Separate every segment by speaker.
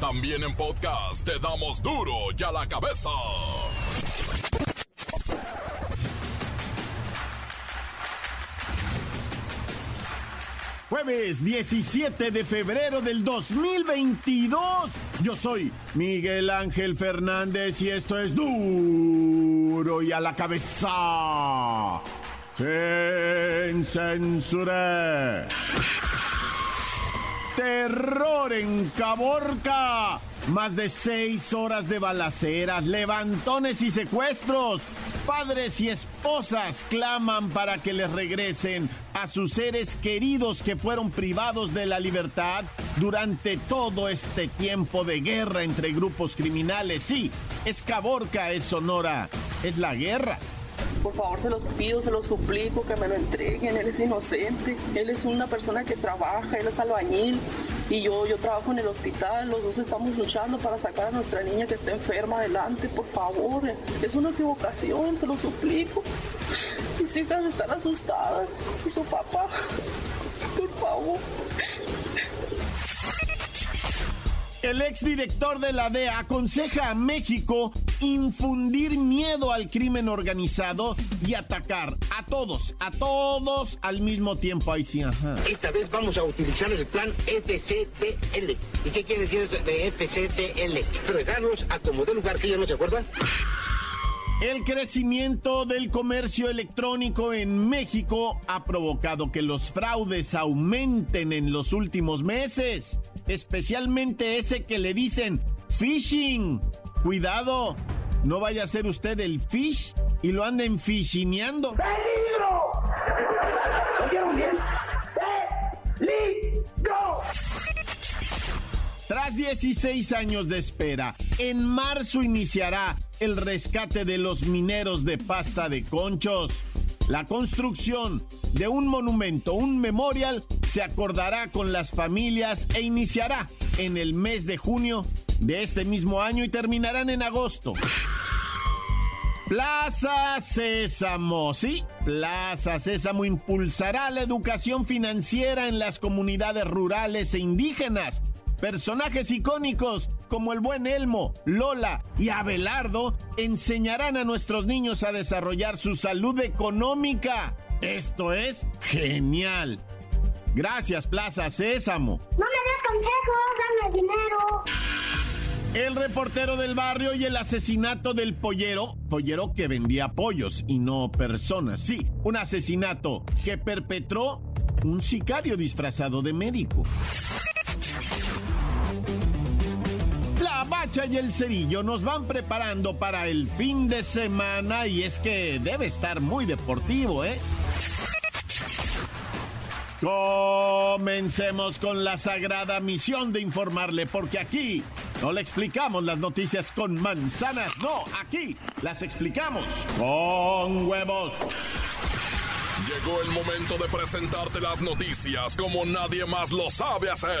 Speaker 1: También en podcast te damos duro y a la cabeza.
Speaker 2: Jueves 17 de febrero del 2022. Yo soy Miguel Ángel Fernández y esto es duro y a la cabeza. Sin censura. Terror en Caborca. Más de seis horas de balaceras, levantones y secuestros. Padres y esposas claman para que les regresen a sus seres queridos que fueron privados de la libertad durante todo este tiempo de guerra entre grupos criminales. Sí, es Caborca, es Sonora, es la guerra.
Speaker 3: Por favor, se los pido, se los suplico que me lo entreguen. Él es inocente. Él es una persona que trabaja, él es albañil. Y yo, yo trabajo en el hospital. Los dos estamos luchando para sacar a nuestra niña que está enferma adelante. Por favor, es una equivocación, se lo suplico. Mis hijas están asustadas. Y su papá, por favor.
Speaker 2: El exdirector de la DEA aconseja a México infundir miedo al crimen organizado y atacar a todos, a todos al mismo tiempo. Ahí sí, ajá.
Speaker 4: Esta vez vamos a utilizar el plan FCTL. ¿Y qué quiere decir eso de FCTL? Fregarlos a como de lugar que ya no se acuerdan.
Speaker 2: El crecimiento del comercio electrónico en México ha provocado que los fraudes aumenten en los últimos meses, especialmente ese que le dicen phishing. Cuidado, no vaya a ser usted el fish y lo anden fishineando.
Speaker 5: ¡Peligro! ¡Peligro!
Speaker 2: Tras 16 años de espera, en marzo iniciará el rescate de los mineros de pasta de conchos. La construcción de un monumento, un memorial, se acordará con las familias e iniciará en el mes de junio de este mismo año y terminarán en agosto. Plaza Sésamo, sí, Plaza Sésamo impulsará la educación financiera en las comunidades rurales e indígenas. Personajes icónicos como el buen Elmo, Lola y Abelardo enseñarán a nuestros niños a desarrollar su salud económica. Esto es genial. Gracias, Plaza Sésamo.
Speaker 6: No me des consejos, dame dinero.
Speaker 2: El reportero del barrio y el asesinato del pollero, pollero que vendía pollos y no personas, sí, un asesinato que perpetró un sicario disfrazado de médico. La bacha y el cerillo nos van preparando para el fin de semana y es que debe estar muy deportivo, ¿eh? Comencemos con la sagrada misión de informarle, porque aquí no le explicamos las noticias con manzanas, no, aquí las explicamos con huevos.
Speaker 1: Llegó el momento de presentarte las noticias como nadie más lo sabe hacer.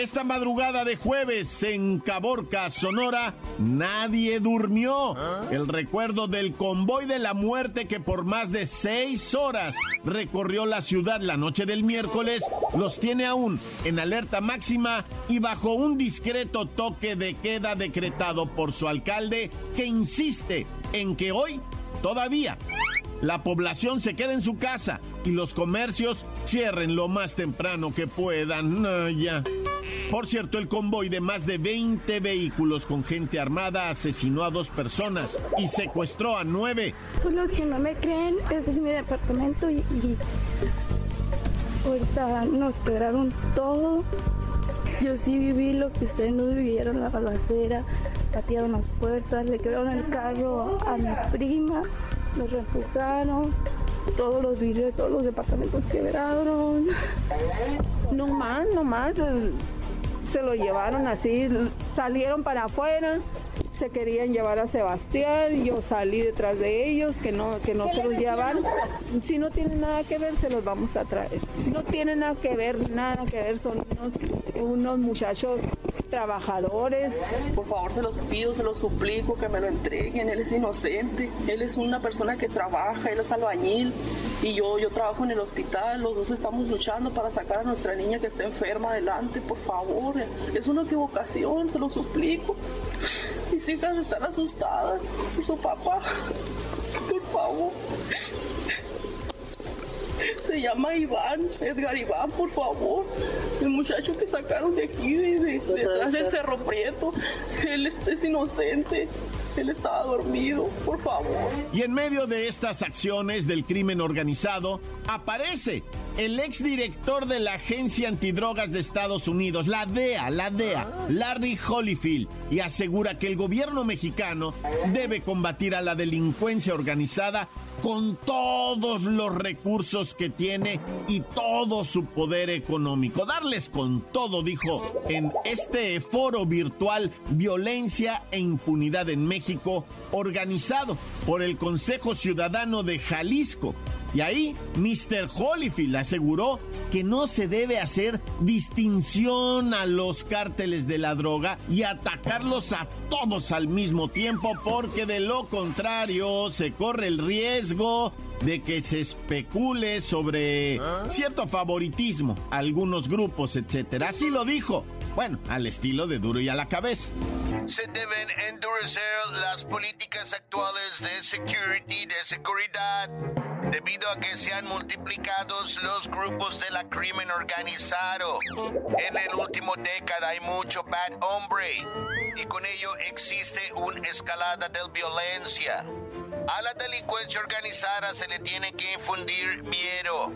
Speaker 2: Esta madrugada de jueves en Caborca, Sonora, nadie durmió. El recuerdo del convoy de la muerte que por más de seis horas recorrió la ciudad la noche del miércoles los tiene aún en alerta máxima y bajo un discreto toque de queda decretado por su alcalde que insiste en que hoy todavía la población se quede en su casa y los comercios cierren lo más temprano que puedan. No, ya. Por cierto, el convoy de más de 20 vehículos con gente armada asesinó a dos personas y secuestró a nueve.
Speaker 7: Pues los que no me creen, ese es mi departamento y, y ahorita nos quebraron todo. Yo sí viví lo que ustedes no vivieron, la balacera, patearon las puertas, le quebraron el carro a mi prima, nos refugaron, todos los vidrios de todos los departamentos quebraron.
Speaker 3: No más, no más. Se lo llevaron así, salieron para afuera
Speaker 8: se querían llevar a Sebastián, yo salí detrás de ellos, que no, que no se los llevaron. Si no tienen nada que ver, se los vamos a traer. No tienen nada que ver, nada que ver, son unos, unos muchachos trabajadores.
Speaker 3: Por favor, se los pido, se los suplico que me lo entreguen. Él es inocente. Él es una persona que trabaja, él es albañil. Y yo, yo trabajo en el hospital. Los dos estamos luchando para sacar a nuestra niña que está enferma adelante. Por favor, es una equivocación, se lo suplico. Mis hijas están asustadas por su papá. Por favor. Se llama Iván, Edgar Iván, por favor. El muchacho que sacaron de aquí, de, de- detrás del Cerro Prieto. Él es, es inocente. Él estaba dormido, por favor.
Speaker 2: Y en medio de estas acciones del crimen organizado, aparece el exdirector de la Agencia Antidrogas de Estados Unidos, la DEA, la DEA, Larry Holyfield, y asegura que el gobierno mexicano debe combatir a la delincuencia organizada con todos los recursos que tiene y todo su poder económico. Darles con todo, dijo en este foro virtual Violencia e Impunidad en México, organizado por el Consejo Ciudadano de Jalisco. Y ahí, Mr. Holyfield aseguró que no se debe hacer distinción a los cárteles de la droga y atacarlos a todos al mismo tiempo, porque de lo contrario se corre el riesgo de que se especule sobre cierto favoritismo, a algunos grupos, etcétera. Así lo dijo. Bueno, al estilo de duro y a la cabeza.
Speaker 9: Se deben endurecer las políticas actuales de security, de seguridad, debido a que se han multiplicado los grupos de la crimen organizado. En el último década hay mucho bad hombre y con ello existe una escalada de violencia. A la delincuencia organizada se le tiene que infundir miedo,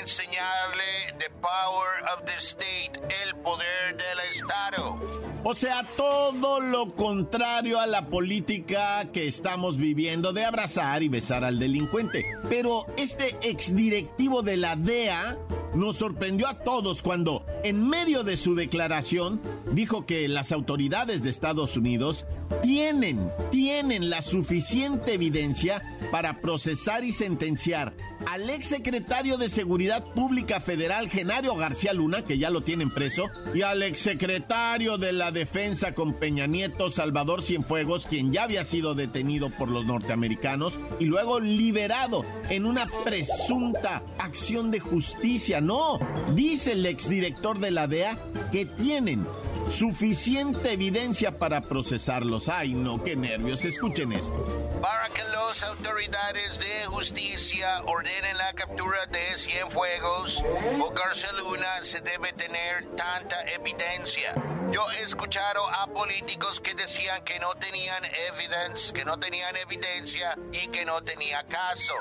Speaker 9: enseñarle the power of the state, el poder del Estado.
Speaker 2: O sea, todo lo contrario a la política que estamos viviendo de abrazar y besar al delincuente. Pero este exdirectivo de la DEA nos sorprendió a todos cuando, en medio de su declaración, dijo que las autoridades de Estados Unidos tienen, tienen la suficiente evidencia para procesar y sentenciar al exsecretario de Seguridad Pública Federal, Genario García Luna, que ya lo tienen preso, y al exsecretario de la Defensa con Peña Nieto, Salvador Cienfuegos, quien ya había sido detenido por los norteamericanos y luego liberado en una presunta acción de justicia. No, dice el exdirector de la DEA que tienen suficiente evidencia para procesarlos. Ay, no, qué nervios. Escuchen esto.
Speaker 9: Para que las autoridades de justicia ordenen la captura de Cienfuegos o García Luna se debe tener tanta evidencia. Yo he escuchado a políticos que decían que no tenían evidence, que no tenían evidencia y que no tenía caso.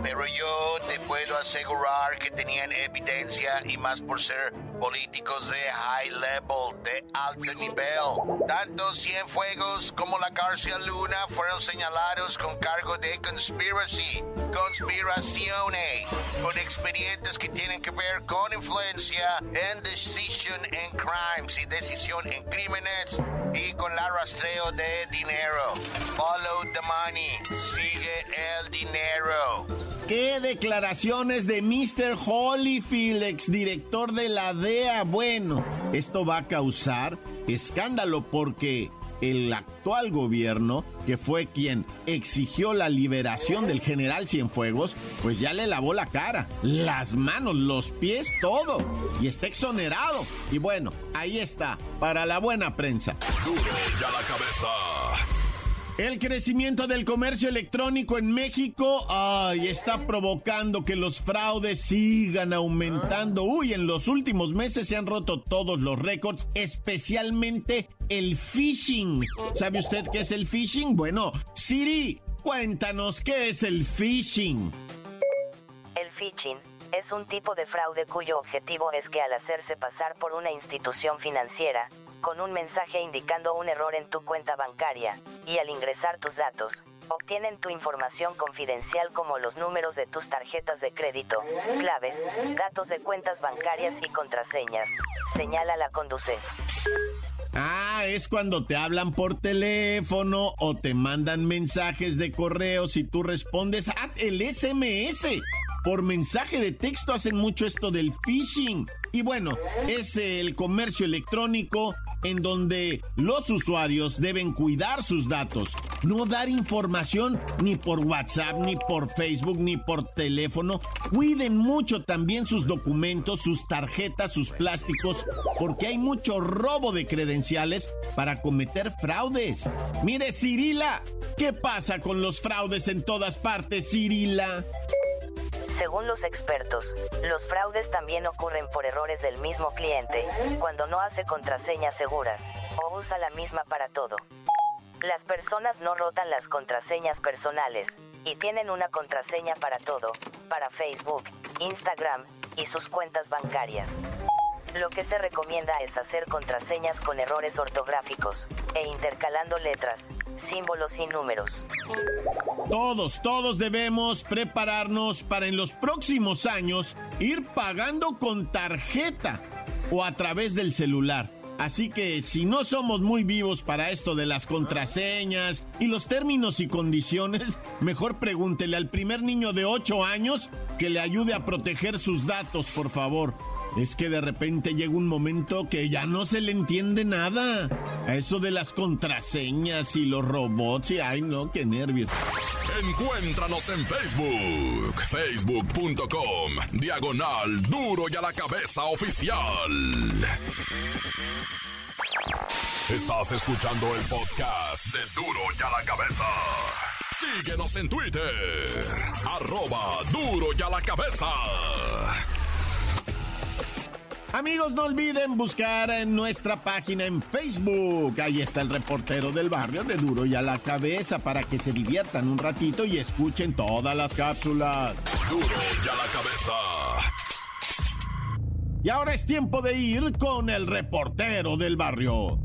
Speaker 9: Pero yo te puedo asegurar que tenían evidencia y más por ser políticos de high level, de alto nivel. Tanto Cienfuegos como la García Luna fueron señalados con cargo de conspiracy, conspiraciones, con expedientes que tienen que ver con influencia en decision en crimes y en crímenes y con la rastreo de dinero. Follow the money, sigue el dinero.
Speaker 2: ¿Qué declaraciones de Mr. Holyfield, exdirector de la DEA? Bueno, esto va a causar escándalo porque el actual gobierno, que fue quien exigió la liberación del general Cienfuegos, pues ya le lavó la cara, las manos, los pies, todo. Y está exonerado. Y bueno, ahí está, para la buena prensa.
Speaker 1: Ya la cabeza.
Speaker 2: El crecimiento del comercio electrónico en México ay, está provocando que los fraudes sigan aumentando. Uy, en los últimos meses se han roto todos los récords, especialmente el phishing. ¿Sabe usted qué es el phishing? Bueno, Siri, cuéntanos qué es el phishing.
Speaker 10: El phishing es un tipo de fraude cuyo objetivo es que al hacerse pasar por una institución financiera, con un mensaje indicando un error en tu cuenta bancaria, y al ingresar tus datos, obtienen tu información confidencial como los números de tus tarjetas de crédito, claves, datos de cuentas bancarias y contraseñas, señala la Conduce.
Speaker 2: Ah, es cuando te hablan por teléfono o te mandan mensajes de correo si tú respondes a el SMS. Por mensaje de texto hacen mucho esto del phishing. Y bueno, es el comercio electrónico en donde los usuarios deben cuidar sus datos, no dar información ni por WhatsApp, ni por Facebook, ni por teléfono. Cuiden mucho también sus documentos, sus tarjetas, sus plásticos, porque hay mucho robo de credenciales para cometer fraudes. Mire, Cirila, ¿qué pasa con los fraudes en todas partes, Cirila?
Speaker 10: Según los expertos, los fraudes también ocurren por errores del mismo cliente, cuando no hace contraseñas seguras, o usa la misma para todo. Las personas no rotan las contraseñas personales, y tienen una contraseña para todo, para Facebook, Instagram, y sus cuentas bancarias. Lo que se recomienda es hacer contraseñas con errores ortográficos e intercalando letras, símbolos y números.
Speaker 2: Todos, todos debemos prepararnos para en los próximos años ir pagando con tarjeta o a través del celular. Así que si no somos muy vivos para esto de las contraseñas y los términos y condiciones, mejor pregúntele al primer niño de 8 años que le ayude a proteger sus datos, por favor. Es que de repente llega un momento que ya no se le entiende nada. A eso de las contraseñas y los robots y ay no, qué nervios.
Speaker 1: Encuéntranos en Facebook, facebook.com, diagonal duro y a la cabeza oficial. Estás escuchando el podcast de duro y a la cabeza. Síguenos en Twitter, arroba duro y a la cabeza.
Speaker 2: Amigos, no olviden buscar en nuestra página en Facebook. Ahí está el reportero del barrio de Duro y a la cabeza para que se diviertan un ratito y escuchen todas las cápsulas.
Speaker 1: Duro y a la cabeza.
Speaker 2: Y ahora es tiempo de ir con el reportero del barrio.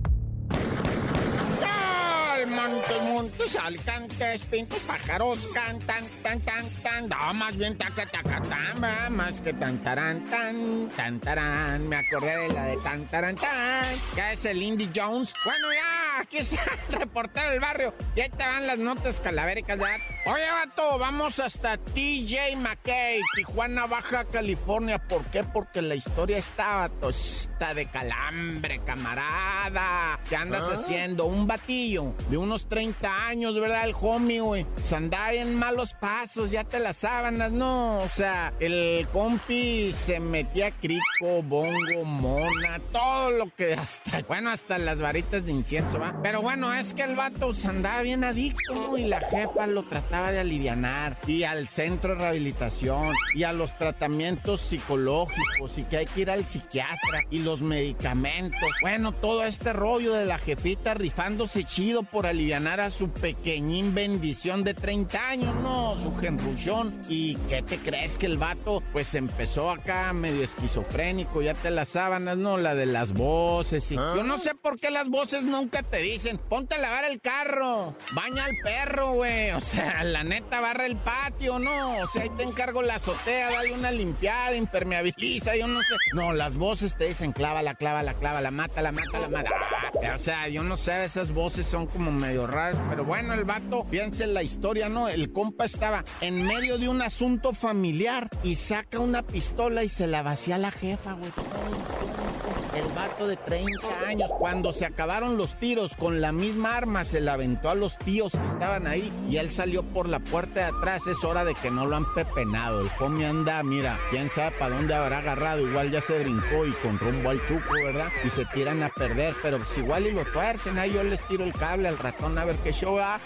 Speaker 11: Montes, alcantes, pintos, pájaros, cantan, tan, tan, tan, no, más bien taca, taca, tan, más que tan, taran, tan, tan, taran, me acordé de la de tan, taran, tan, que es el Indy Jones. Bueno, ya, aquí está el reportero del barrio, y ahí te van las notas calavéricas, ya. Oye, vato, vamos hasta TJ McKay, Tijuana, Baja California, ¿por qué? Porque la historia está, vato, está de calambre, camarada, ¿qué andas haciendo? Un batillo de unos 30 años, ¿verdad? El homie, güey. Se andaba en malos pasos, ya te las sábanas, ¿no? O sea, el compi se metía crico, bongo, mona, todo lo que hasta, bueno, hasta las varitas de incienso, ¿va? Pero bueno, es que el vato se andaba bien adicto, ¿no? Y la jefa lo trataba de alivianar. Y al centro de rehabilitación, y a los tratamientos psicológicos, y que hay que ir al psiquiatra, y los medicamentos. Bueno, todo este rollo de la jefita rifándose chido por alivianar a su pequeñín bendición de 30 años, ¿no? Su genruchón. ¿Y qué te crees que el vato, pues empezó acá medio esquizofrénico, ya te las sábanas, ¿no? La de las voces y... Yo no sé por qué las voces nunca te dicen, ponte a lavar el carro, baña al perro, güey. O sea, la neta, barra el patio, ¿no? O sea, ahí te encargo la azotea, dale una limpiada, impermeabiliza, yo no sé. No, las voces te dicen, clávala, clávala, clávala, mátala, mátala, mátala. O sea, yo no sé, esas voces son como medio raras, pero bueno, el vato, fíjense la historia, ¿no? El compa estaba en medio de un asunto familiar y saca una pistola y se la vacía a la jefa, güey. Vato de 30 años, cuando se acabaron los tiros con la misma arma, se la aventó a los tíos que estaban ahí y él salió por la puerta de atrás. Es hora de que no lo han pepenado. El homie anda, mira, quién sabe para dónde habrá agarrado. Igual ya se brincó y con rumbo al chuco, ¿verdad? Y se tiran a perder, pero pues igual y lo tuercen. Ahí yo les tiro el cable al ratón a ver qué show va.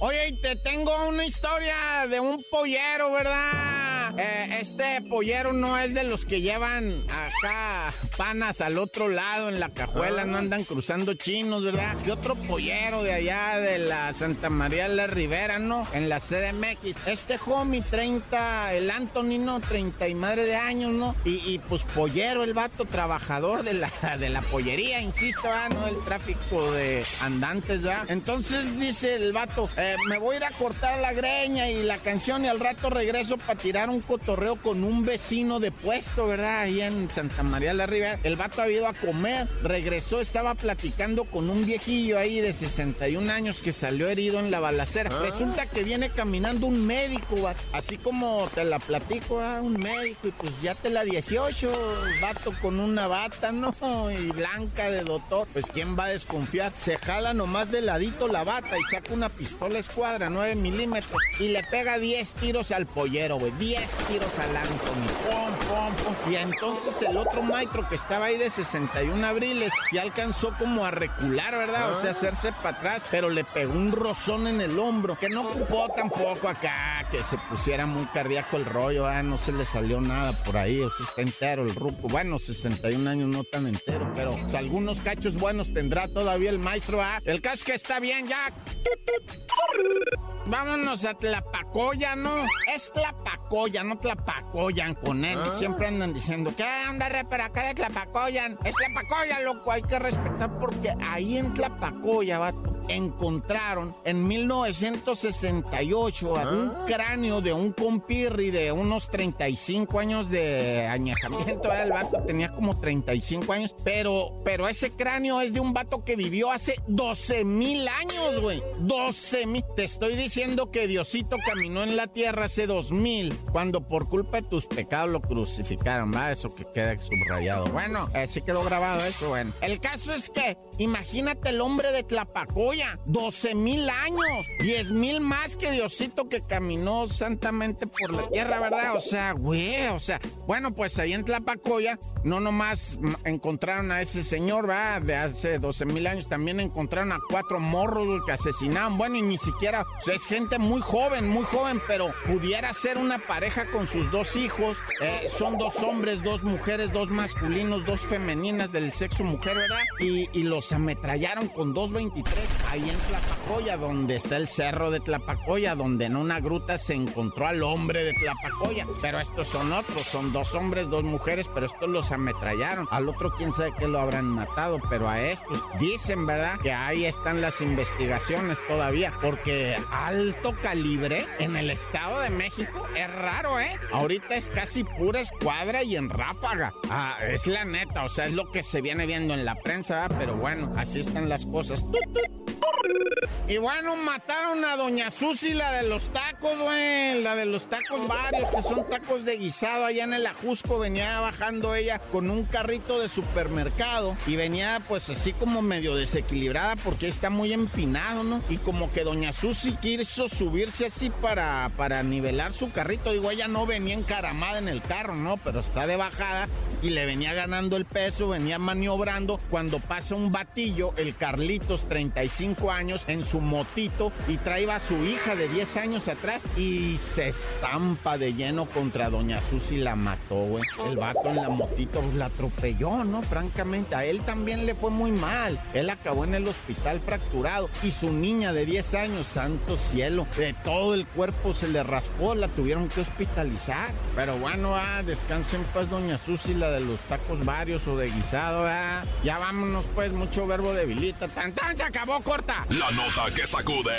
Speaker 11: Oye, y te tengo una historia de un pollero, ¿verdad? Eh, este pollero no es de los que llevan acá panas al otro lado en la cajuela, no andan cruzando chinos, ¿verdad? Y otro pollero de allá de la Santa María de la Rivera, ¿no? En la CDMX. Este homie, 30, el Anthony, ¿no? 30 y madre de años, ¿no? Y, y, pues pollero, el vato, trabajador de la, de la pollería, insisto, ¿ah? ¿no? El tráfico de andantes, ¿verdad? Entonces dice el vato, eh, me voy a ir a cortar la greña y la canción y al rato regreso para tirar un cotorreo con un vecino de puesto, ¿verdad? Ahí en Santa María la El vato había ido a comer, regresó, estaba platicando con un viejillo ahí de 61 años que salió herido en la balacera.
Speaker 2: Ah.
Speaker 11: Resulta que viene caminando un médico, vato. así como te la platico, ah, un médico, y pues ya te la 18, vato con una bata, ¿no? Y blanca de doctor. Pues quién va a desconfiar. Se jala nomás de ladito la bata y saca una pistola escuadra 9 milímetros y le pega 10 tiros al pollero, güey. 10 tiros al Anthony. Pum, pum, pum. Y entonces el otro maestro que estaba ahí de 61 abriles, sí alcanzó como a recular, ¿verdad? O sea, hacerse para atrás, pero le pegó un rozón en el hombro, que no ocupó tampoco acá que se pusiera muy cardíaco el rollo, ah, no se le salió nada por ahí, o sea, está entero el ruco. Bueno, 61 años no tan entero, pero pues, algunos cachos buenos tendrá todavía el maestro, ah. El es que está bien ya. Vámonos a Tlapacoya, ¿no? Es Tlapacoya, no Tlapacoyan con él. Y siempre andan diciendo, ¿qué onda, repera acá de Tlapacoyan? Es Tlapacoya, loco, hay que respetar porque ahí en Tlapacoya, vato, encontraron en 1968 a un cráneo de un compirri de unos 35 años de añejamiento. El vato tenía como 35 años, pero, pero ese cráneo es de un vato que vivió hace 12 mil años, güey. 12 mil. Te estoy diciendo que Diosito caminó en la tierra hace 2000, cuando por culpa de tus pecados lo crucificaron, ¿va? Eso que queda subrayado. Bueno, así quedó grabado eso, bueno. El caso es que, imagínate el hombre de Tlapacoya, 12 mil años, 10 mil más que Diosito que caminó santamente por la tierra, ¿verdad? O sea, güey, o sea, bueno, pues ahí en Tlapacoya, no nomás encontraron a ese señor, ¿va? De hace 12 mil años, también encontraron a cuatro morros que asesinaron, bueno, y ni siquiera, o sea, es gente muy joven, muy joven, pero pudiera ser una pareja con sus dos hijos, eh, son dos hombres, dos mujeres, dos masculinos, dos femeninas del sexo mujer, ¿verdad? Y, y los ametrallaron con 223 ahí en Tlapacoya, donde está el cerro de Tlapacoya, donde en una gruta se encontró al hombre de Tlapacoya. Pero estos son otros, son dos hombres, dos mujeres, pero estos los ametrallaron. Al otro quién sabe que lo habrán matado, pero a estos dicen, ¿verdad? Que ahí están las investigaciones todavía, porque alto calibre en el Estado de México es raro, ¿eh? Ahorita es casi pura escuadra y en ráfaga. Ah, es la neta, o sea, es lo que se viene viendo en la prensa, ¿verdad? pero bueno, así están las cosas. Y bueno, mataron a Doña Susi, la de los tacos, güey. La de los tacos varios, que son tacos de guisado allá en el Ajusco. Venía bajando ella con un carrito de supermercado y venía pues así como medio desequilibrada porque está muy empinado, ¿no? Y como que Doña Susi quiso subirse así para, para nivelar su carrito. Digo, ella no venía encaramada en el carro, ¿no? Pero está de bajada y le venía ganando el peso, venía maniobrando. Cuando pasa un batillo, el Carlitos, 35 años, en su motito y trae a su hija de 10 años atrás y se estampa de lleno contra Doña Susi, la mató, güey. El vato en la motito pues, la atropelló, ¿no? Francamente, a él también le fue muy mal. Él acabó en el hospital fracturado y su niña de 10 años, santo cielo, de todo el cuerpo se le raspó, la tuvieron que hospitalizar. Pero bueno, ah, descansen pues Doña Susi, la de los tacos varios o de guisado, ah. Ya vámonos pues, mucho verbo debilita. Tan tan se acabó, corta.
Speaker 1: La nota que sacude.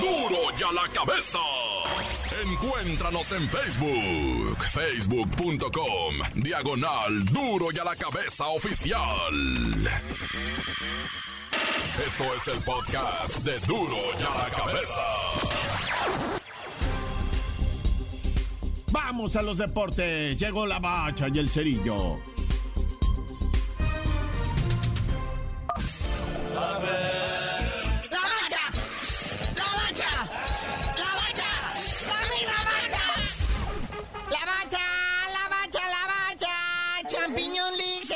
Speaker 1: ¡Duro! ¡Duro ya la cabeza! Encuéntranos en Facebook, facebook.com, diagonal Duro y a la cabeza oficial. Esto es el podcast de Duro y a la cabeza.
Speaker 2: Vamos a los deportes. Llegó la bacha y el cerillo.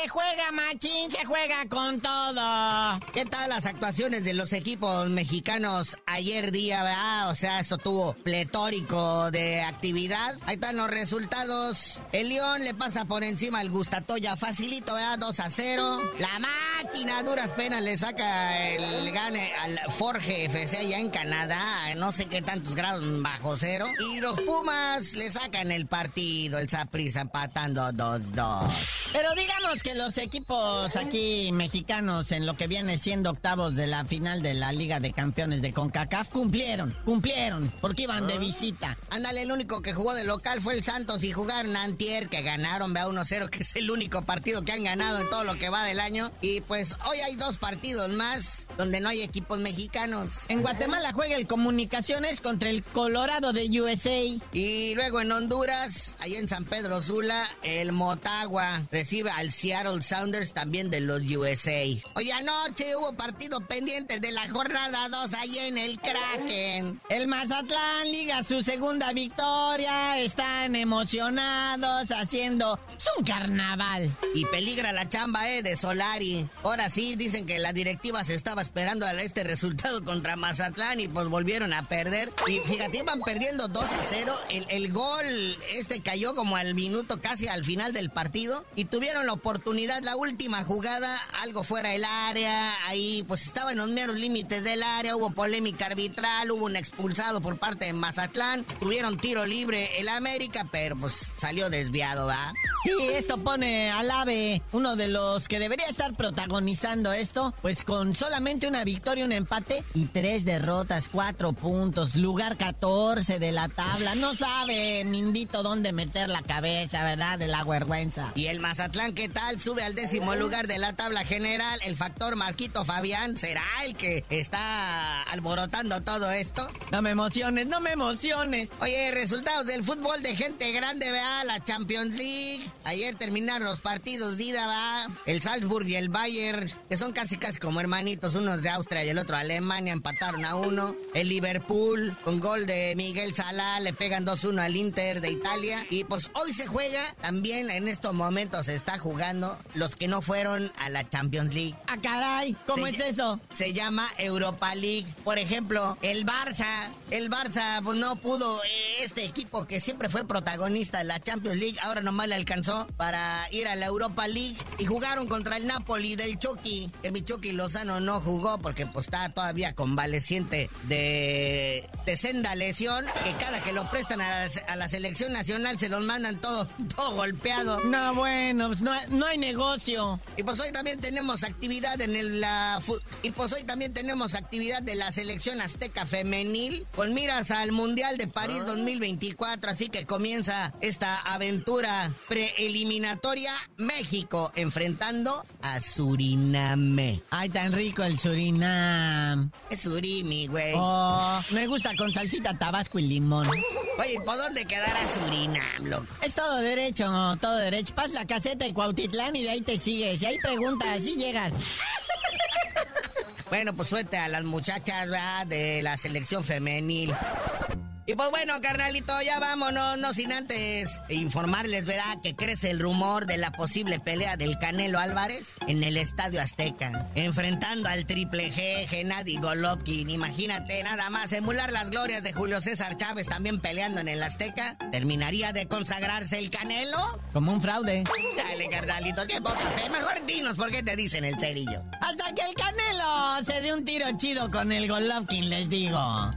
Speaker 12: Juega machín, se juega con todo. ¿Qué tal las actuaciones de los equipos mexicanos ayer día, verdad? O sea, esto tuvo pletórico de actividad. Ahí están los resultados. El León le pasa por encima al Gustatoya facilito, ¿verdad? 2 a 0. La máquina duras penas le saca el gane al Forge FC allá en Canadá. No sé qué tantos grados bajo cero. Y los Pumas le sacan el partido. El Saprissa empatando 2-2. Pero digamos que los equipos aquí mexicanos en lo que viene siendo octavos de la final de la Liga de Campeones de CONCACAF cumplieron, cumplieron, porque iban de
Speaker 13: Ah.
Speaker 12: visita.
Speaker 13: Ándale, el único que jugó de local fue el Santos y jugaron Antier, que ganaron, vea 1-0, que es el único partido que han ganado en todo lo que va del año. Y pues hoy hay dos partidos más donde no hay equipos mexicanos.
Speaker 12: En Guatemala juega el Comunicaciones contra el Colorado de USA.
Speaker 13: Y luego en Honduras, ahí en San Pedro Sula, el Motagua recibe al Seattle Sounders también de los USA. Hoy anoche hubo partido pendiente de la jornada 2 ahí en el Kraken.
Speaker 12: El Mazatlán liga su segunda victoria, están emocionados haciendo pues, un carnaval.
Speaker 13: Y peligra la chamba, eh, de Solari. Ahora sí, dicen que la directiva se estaba esperando a este resultado contra Mazatlán y pues volvieron a perder. Y fíjate, iban perdiendo 2 a 0. El, el gol este cayó como al minuto casi al final del partido. Y tuvieron la oportunidad, la última jugada, algo fuera del área. Ahí pues estaba en los meros límites del área. Hubo polémica arbitral, hubo un expulsado por parte de Mazatlán. Tuvieron tiro libre el América, pero pues salió desviado, ¿va?
Speaker 12: Sí, esto pone al AVE, uno de los que debería estar protagonizando esto, pues con solamente una victoria, un empate y tres derrotas, cuatro puntos, lugar 14 de la tabla. No sabe, Mindito, dónde meter la cabeza, ¿verdad? De la vergüenza.
Speaker 13: Y el Mazatlán, ¿qué tal? Sube al décimo lugar de la tabla general. El factor Marquito Fabián será el que está alborotando todo esto.
Speaker 12: No me emociones, no me emociones.
Speaker 13: Oye, resultados del fútbol de gente grande, vea, la Champions League. Ayer terminaron los partidos de ida, va. El Salzburg y el Bayern, que son casi casi como hermanitos, unos de Austria y el otro Alemania, empataron a uno. El Liverpool, con gol de Miguel Salah, le pegan 2-1 al Inter de Italia. Y pues hoy se juega, también en estos momentos se está jugando los que no fueron a la Champions League.
Speaker 12: Ah, caray, ¿cómo
Speaker 13: Se
Speaker 12: es eso?
Speaker 13: Se llama Europa League. Por ejemplo, el Barça. El Barça pues, no pudo, eh, este equipo que siempre fue protagonista de la Champions League, ahora nomás le alcanzó para ir a la Europa League. Y jugaron contra el Napoli del Chucky. Que mi Chucky Lozano no jugó porque pues está todavía convaleciente de, de senda lesión. Que cada que lo prestan a la, a la selección nacional se los mandan todo, todo golpeado.
Speaker 12: No, bueno, pues no, no hay negocio.
Speaker 13: Y pues hoy también tenemos actividad en el, la y pues hoy también tenemos actividad de la selección azteca femenil con miras al Mundial de París 2024, así que comienza esta aventura preeliminatoria México enfrentando a Suriname.
Speaker 12: Ay, tan rico el Surinam.
Speaker 13: Es Surimi, güey.
Speaker 12: Oh, me gusta con salsita tabasco y limón.
Speaker 13: Oye, ¿por dónde quedará Surinam, loco?
Speaker 12: Es todo derecho, todo derecho. Pasa la caseta de Cuautitlán y de ahí te sigues. Y ahí preguntas, así llegas.
Speaker 13: Bueno, pues suerte a las muchachas, ¿verdad? De la selección femenil. Y pues bueno, carnalito, ya vámonos, no sin antes informarles, ¿verdad? Que crece el rumor de la posible pelea del Canelo Álvarez en el Estadio Azteca, enfrentando al Triple G, Gennady Golovkin. Imagínate, nada más, emular las glorias de Julio César Chávez también peleando en el Azteca. ¿Terminaría de consagrarse el Canelo?
Speaker 12: Como un fraude.
Speaker 13: Dale, carnalito, qué poca fe. Mejor dinos por qué te dicen el cerillo.
Speaker 12: Hasta que el Canelo se dé un tiro chido con el Golovkin, les digo.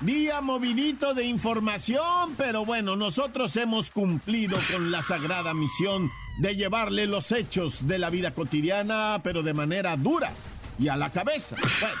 Speaker 2: Día movidito de información, pero bueno, nosotros hemos cumplido con la sagrada misión de llevarle los hechos de la vida cotidiana, pero de manera dura y a la cabeza. Bueno,